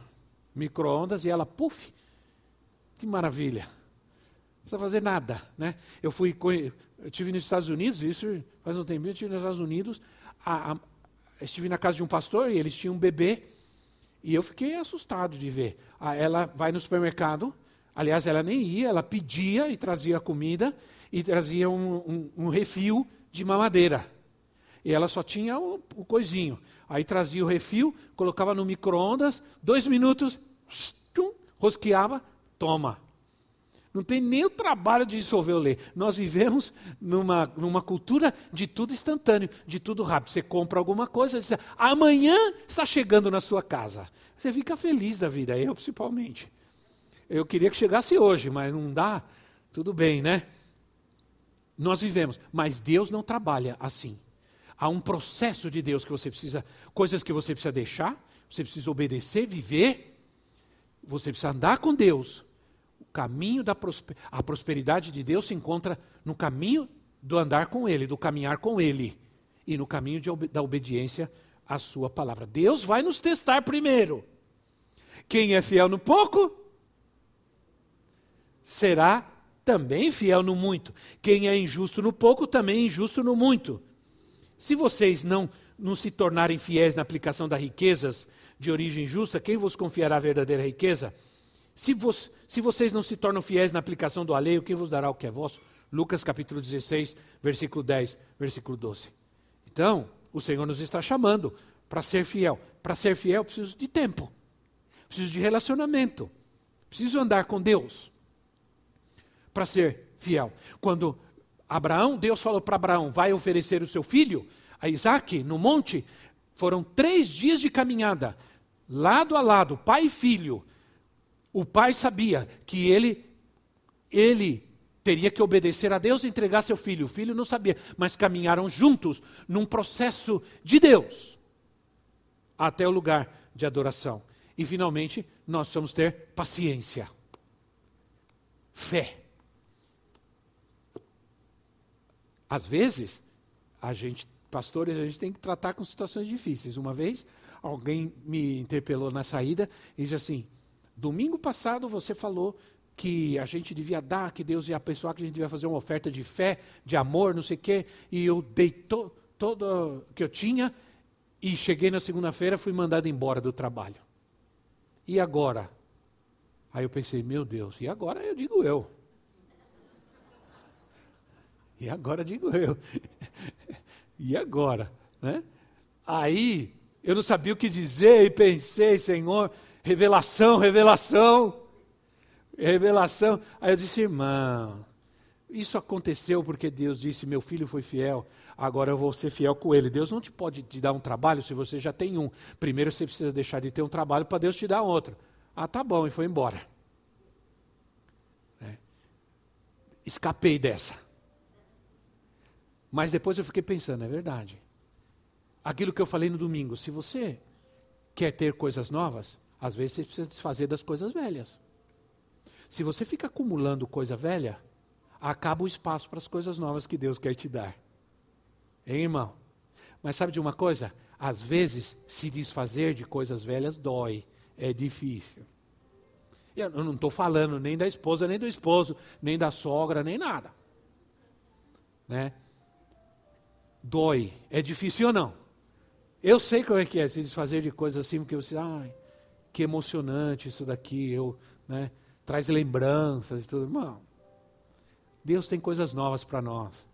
micro-ondas e ela, puf, que maravilha precisa fazer nada. Né? Eu fui, eu tive nos Estados Unidos, isso faz um tempo, eu estive nos Estados Unidos, a, a, estive na casa de um pastor e eles tinham um bebê, e eu fiquei assustado de ver. A, ela vai no supermercado, aliás, ela nem ia, ela pedia e trazia comida, e trazia um, um, um refil de mamadeira. E ela só tinha o, o coisinho. Aí trazia o refil, colocava no micro-ondas, dois minutos, tchum, rosqueava, toma. Não tem nem o trabalho de dissolver o leite. Nós vivemos numa, numa cultura de tudo instantâneo, de tudo rápido. Você compra alguma coisa, diz, amanhã está chegando na sua casa. Você fica feliz da vida, eu principalmente. Eu queria que chegasse hoje, mas não dá. Tudo bem, né? Nós vivemos, mas Deus não trabalha assim. Há um processo de Deus que você precisa, coisas que você precisa deixar, você precisa obedecer, viver, você precisa andar com Deus caminho da prosper... a prosperidade de Deus se encontra no caminho do andar com Ele, do caminhar com Ele e no caminho de, da obediência à Sua palavra. Deus vai nos testar primeiro. Quem é fiel no pouco será também fiel no muito. Quem é injusto no pouco também é injusto no muito. Se vocês não, não se tornarem fiéis na aplicação das riquezas de origem justa, quem vos confiará a verdadeira riqueza? Se, vos, se vocês não se tornam fiéis na aplicação do alheio, quem vos dará o que é vosso? Lucas capítulo 16, versículo 10, versículo 12. Então, o Senhor nos está chamando para ser fiel. Para ser fiel, preciso de tempo, preciso de relacionamento, preciso andar com Deus para ser fiel. Quando Abraão, Deus falou para Abraão: vai oferecer o seu filho a Isaac no monte, foram três dias de caminhada, lado a lado, pai e filho. O pai sabia que ele, ele teria que obedecer a Deus e entregar seu filho. O filho não sabia, mas caminharam juntos num processo de Deus até o lugar de adoração. E finalmente, nós vamos ter paciência, fé. Às vezes, A gente, pastores, a gente tem que tratar com situações difíceis. Uma vez, alguém me interpelou na saída e disse assim: domingo passado você falou que a gente devia dar, que Deus ia abençoar, que a gente devia fazer uma oferta de fé, de amor, não sei o quê, e eu dei to, todo o que eu tinha e cheguei na segunda-feira, fui mandado embora do trabalho. E agora? Aí eu pensei, meu Deus, e agora eu digo eu. E agora digo eu. e agora? Né? Aí eu não sabia o que dizer e pensei, Senhor, revelação, revelação, revelação. Aí eu disse, irmão, isso aconteceu porque Deus disse: Meu filho foi fiel, agora eu vou ser fiel com ele. Deus não te pode te dar um trabalho se você já tem um. Primeiro você precisa deixar de ter um trabalho para Deus te dar outro. Ah, tá bom, e foi embora. É. Escapei dessa. Mas depois eu fiquei pensando, é verdade. Aquilo que eu falei no domingo, se você quer ter coisas novas, às vezes você precisa desfazer das coisas velhas. Se você fica acumulando coisa velha, acaba o espaço para as coisas novas que Deus quer te dar. Hein, irmão? Mas sabe de uma coisa? Às vezes, se desfazer de coisas velhas dói, é difícil. Eu não estou falando nem da esposa, nem do esposo, nem da sogra, nem nada. Né? Dói. É difícil ou não? Eu sei como é que é se desfazer de coisas assim, porque você, ai, que emocionante isso daqui, eu, né, traz lembranças e tudo. Irmão, Deus tem coisas novas para nós.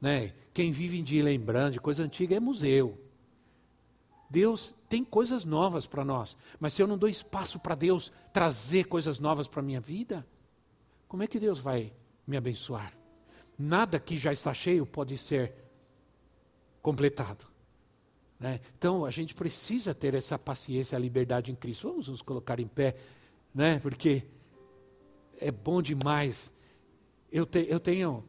Né? Quem vive de lembrando de coisa antiga é museu. Deus tem coisas novas para nós, mas se eu não dou espaço para Deus trazer coisas novas para a minha vida, como é que Deus vai me abençoar? Nada que já está cheio pode ser completado. Né? Então a gente precisa ter essa paciência, a liberdade em Cristo. Vamos nos colocar em pé, né? porque é bom demais eu, te, eu tenho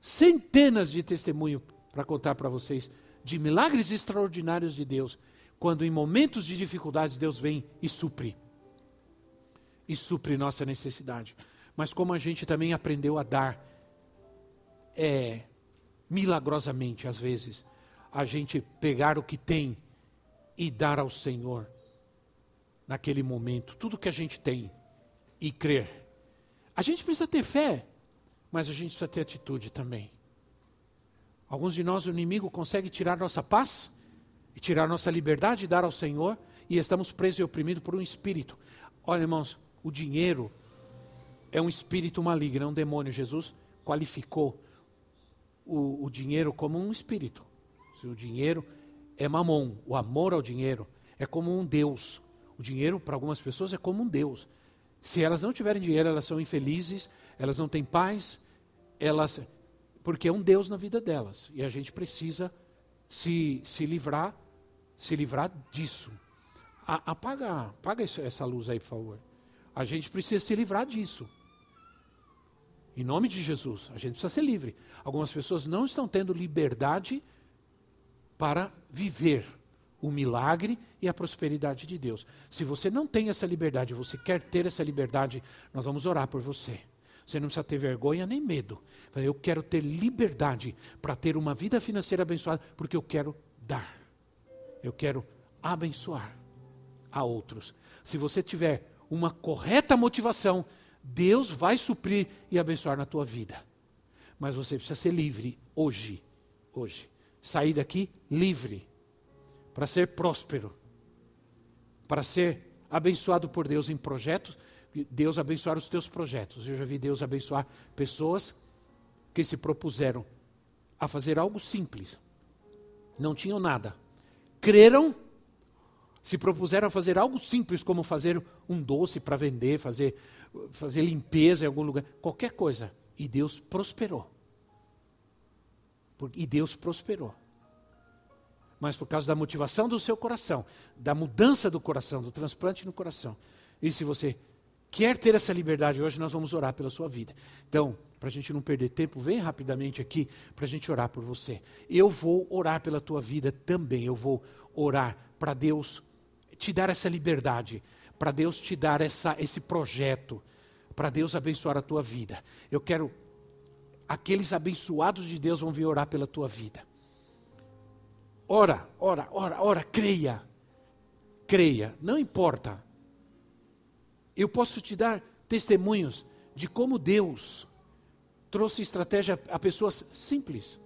centenas de testemunhos para contar para vocês de milagres extraordinários de Deus, quando em momentos de dificuldades Deus vem e supre. E supre nossa necessidade. Mas como a gente também aprendeu a dar, é, milagrosamente às vezes, a gente pegar o que tem e dar ao Senhor naquele momento, tudo que a gente tem e crer a gente precisa ter fé, mas a gente precisa ter atitude também. Alguns de nós, o inimigo consegue tirar nossa paz e tirar nossa liberdade e dar ao Senhor, e estamos presos e oprimidos por um espírito. Olha, irmãos, o dinheiro é um espírito maligno, é um demônio. Jesus qualificou o, o dinheiro como um espírito. O dinheiro é mamon, o amor ao dinheiro é como um Deus. O dinheiro, para algumas pessoas, é como um Deus. Se elas não tiverem dinheiro, elas são infelizes, elas não têm paz, elas porque é um Deus na vida delas. E a gente precisa se, se livrar, se livrar disso. A, apaga, apaga essa luz aí, por favor. A gente precisa se livrar disso. Em nome de Jesus, a gente precisa ser livre. Algumas pessoas não estão tendo liberdade para viver o milagre e a prosperidade de Deus. Se você não tem essa liberdade, você quer ter essa liberdade, nós vamos orar por você. Você não precisa ter vergonha nem medo. Eu quero ter liberdade para ter uma vida financeira abençoada, porque eu quero dar. Eu quero abençoar a outros. Se você tiver uma correta motivação, Deus vai suprir e abençoar na tua vida. Mas você precisa ser livre hoje. Hoje. Sair daqui livre para ser próspero, para ser abençoado por Deus em projetos, Deus abençoar os teus projetos. Eu já vi Deus abençoar pessoas que se propuseram a fazer algo simples, não tinham nada, creram, se propuseram a fazer algo simples, como fazer um doce para vender, fazer, fazer limpeza em algum lugar, qualquer coisa, e Deus prosperou. E Deus prosperou mas por causa da motivação do seu coração, da mudança do coração, do transplante no coração. E se você quer ter essa liberdade hoje, nós vamos orar pela sua vida. Então, para a gente não perder tempo, vem rapidamente aqui para a gente orar por você. Eu vou orar pela tua vida também. Eu vou orar para Deus te dar essa liberdade, para Deus te dar essa, esse projeto, para Deus abençoar a tua vida. Eu quero aqueles abençoados de Deus vão vir orar pela tua vida. Ora, ora, ora, ora, creia. Creia, não importa. Eu posso te dar testemunhos de como Deus trouxe estratégia a pessoas simples.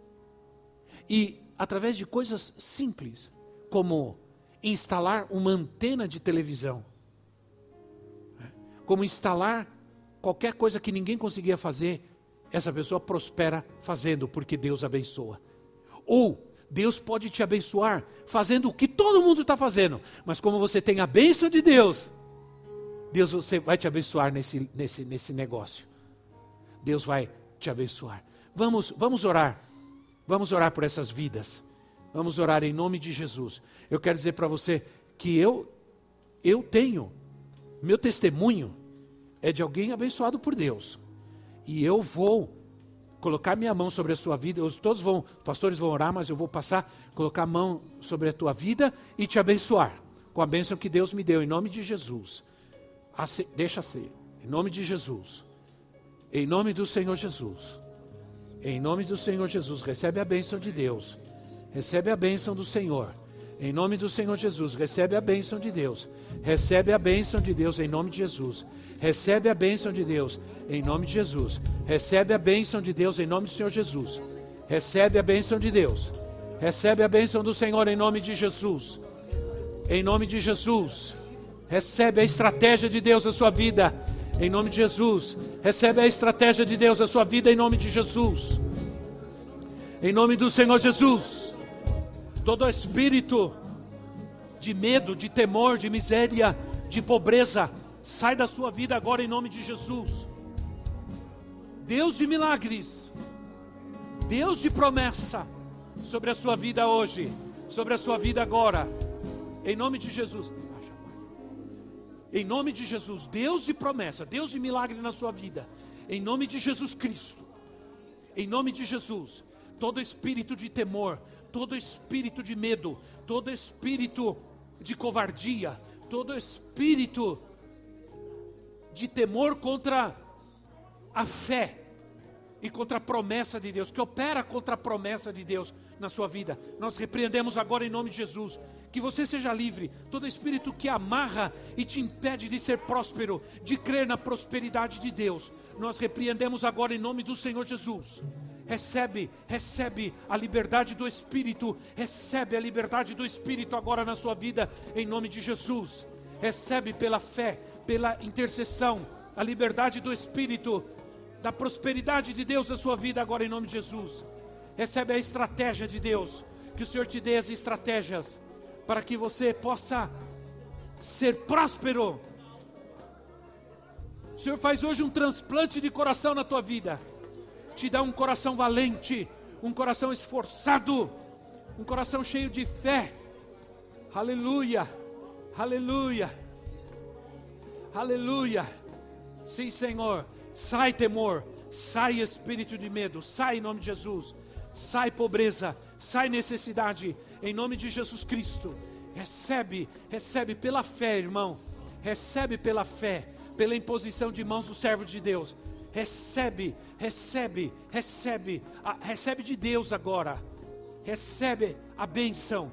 E através de coisas simples, como instalar uma antena de televisão, como instalar qualquer coisa que ninguém conseguia fazer, essa pessoa prospera fazendo, porque Deus abençoa. Ou Deus pode te abençoar fazendo o que todo mundo está fazendo, mas como você tem a bênção de Deus, Deus você vai te abençoar nesse, nesse, nesse negócio. Deus vai te abençoar. Vamos, vamos orar. Vamos orar por essas vidas. Vamos orar em nome de Jesus. Eu quero dizer para você que eu eu tenho meu testemunho é de alguém abençoado por Deus. E eu vou colocar minha mão sobre a sua vida. Todos vão, pastores vão orar, mas eu vou passar, colocar a mão sobre a tua vida e te abençoar com a bênção que Deus me deu em nome de Jesus. Deixa ser, em nome de Jesus. Em nome do Senhor Jesus. Em nome do Senhor Jesus, recebe a bênção de Deus. Recebe a bênção do Senhor. Em nome do Senhor Jesus, recebe a bênção de Deus. Recebe a bênção de Deus em nome de Jesus. Recebe a bênção de Deus em nome de Jesus. Recebe a bênção de Deus em nome do Senhor Jesus. Recebe a bênção de Deus. Recebe a bênção do Senhor em nome de Jesus. Em nome de Jesus. Recebe a estratégia de Deus na sua vida em nome de Jesus. Recebe a estratégia de Deus na sua vida, em nome de Jesus. Em nome do Senhor Jesus. Todo espírito de medo, de temor, de miséria, de pobreza, sai da sua vida agora, em nome de Jesus. Deus de milagres, Deus de promessa sobre a sua vida hoje, sobre a sua vida agora, em nome de Jesus. Em nome de Jesus, Deus de promessa, Deus de milagre na sua vida. Em nome de Jesus Cristo. Em nome de Jesus, todo espírito de temor, todo espírito de medo, todo espírito de covardia, todo espírito de temor contra a fé e contra a promessa de Deus, que opera contra a promessa de Deus na sua vida. Nós repreendemos agora em nome de Jesus que você seja livre. Todo espírito que amarra e te impede de ser próspero, de crer na prosperidade de Deus, nós repreendemos agora em nome do Senhor Jesus. Recebe, recebe a liberdade do Espírito, recebe a liberdade do Espírito agora na sua vida, em nome de Jesus. Recebe pela fé, pela intercessão, a liberdade do Espírito, da prosperidade de Deus na sua vida agora em nome de Jesus. Recebe a estratégia de Deus, que o Senhor te dê as estratégias para que você possa ser próspero. O Senhor faz hoje um transplante de coração na tua vida, te dá um coração valente, um coração esforçado, um coração cheio de fé. Aleluia, aleluia, aleluia. Sim, Senhor, sai temor, sai espírito de medo, sai em nome de Jesus, sai pobreza, sai necessidade, em nome de Jesus Cristo. Recebe, recebe pela fé, irmão. Recebe pela fé, pela imposição de mãos do servo de Deus. Recebe, recebe, recebe, a, recebe de Deus agora. Recebe a benção,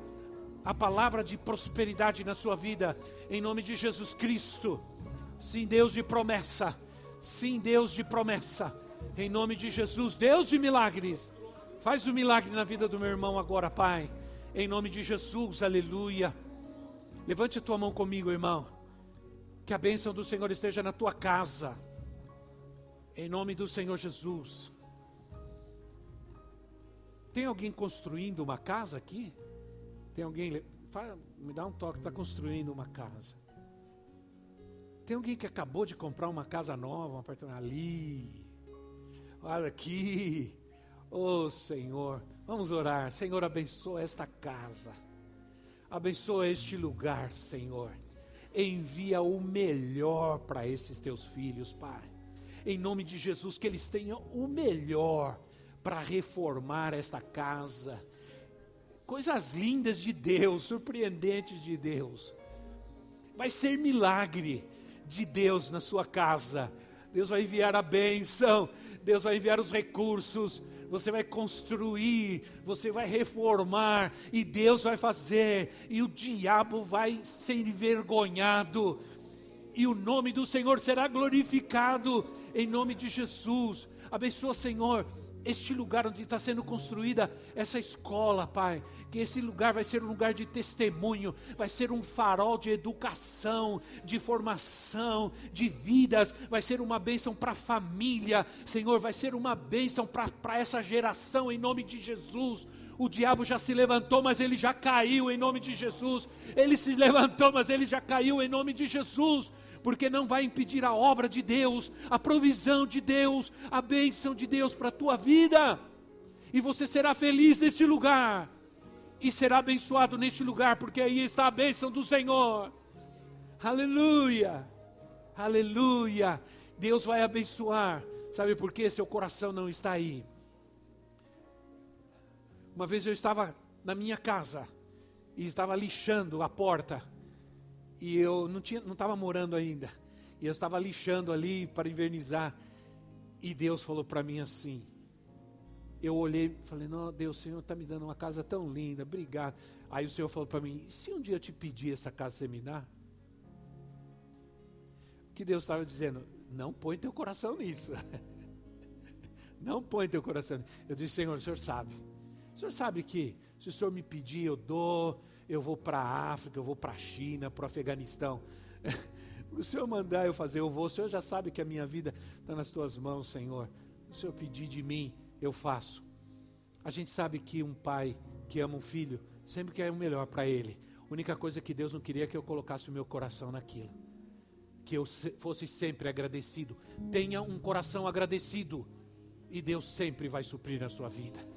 a palavra de prosperidade na sua vida, em nome de Jesus Cristo. Sim, Deus de promessa. Sim, Deus de promessa. Em nome de Jesus, Deus de milagres. Faz o um milagre na vida do meu irmão agora, Pai. Em nome de Jesus, aleluia. Levante a tua mão comigo, irmão. Que a bênção do Senhor esteja na tua casa. Em nome do Senhor Jesus. Tem alguém construindo uma casa aqui? Tem alguém. Me dá um toque, está construindo uma casa. Tem alguém que acabou de comprar uma casa nova, um apartamento ali. Olha aqui. Oh Senhor. Vamos orar. Senhor, abençoa esta casa. Abençoa este lugar, Senhor. Envia o melhor para esses teus filhos, Pai. Em nome de Jesus, que eles tenham o melhor para reformar esta casa. Coisas lindas de Deus, surpreendentes de Deus. Vai ser milagre de Deus na sua casa. Deus vai enviar a bênção Deus vai enviar os recursos, você vai construir, você vai reformar, e Deus vai fazer, e o diabo vai ser envergonhado, e o nome do Senhor será glorificado, em nome de Jesus. Abençoa, Senhor este lugar onde está sendo construída essa escola, Pai, que esse lugar vai ser um lugar de testemunho, vai ser um farol de educação, de formação, de vidas, vai ser uma bênção para a família, Senhor, vai ser uma bênção para essa geração, em nome de Jesus. O diabo já se levantou, mas ele já caiu em nome de Jesus. Ele se levantou, mas ele já caiu em nome de Jesus porque não vai impedir a obra de Deus, a provisão de Deus, a bênção de Deus para a tua vida. E você será feliz neste lugar, e será abençoado neste lugar, porque aí está a bênção do Senhor. Aleluia, aleluia. Deus vai abençoar, sabe por quê? Seu coração não está aí. Uma vez eu estava na minha casa e estava lixando a porta e eu não tinha, não estava morando ainda. E eu estava lixando ali para invernizar. E Deus falou para mim assim. Eu olhei, falei: "Não, Deus, o Senhor está me dando uma casa tão linda, obrigado". Aí o Senhor falou para mim: "Se um dia eu te pedir essa casa, você me dá?" O que Deus estava dizendo? Não põe teu coração nisso. Não põe teu coração. Eu disse: "Senhor, o Senhor sabe. O Senhor sabe que se o Senhor me pedir, eu dou eu vou para a África, eu vou para a China, para o Afeganistão. o Senhor mandar eu fazer, eu vou. O Senhor já sabe que a minha vida está nas tuas mãos, Senhor. O Senhor pedir de mim, eu faço. A gente sabe que um pai que ama um filho sempre quer o melhor para ele. A única coisa que Deus não queria é que eu colocasse o meu coração naquilo. Que eu fosse sempre agradecido. Tenha um coração agradecido. E Deus sempre vai suprir a sua vida.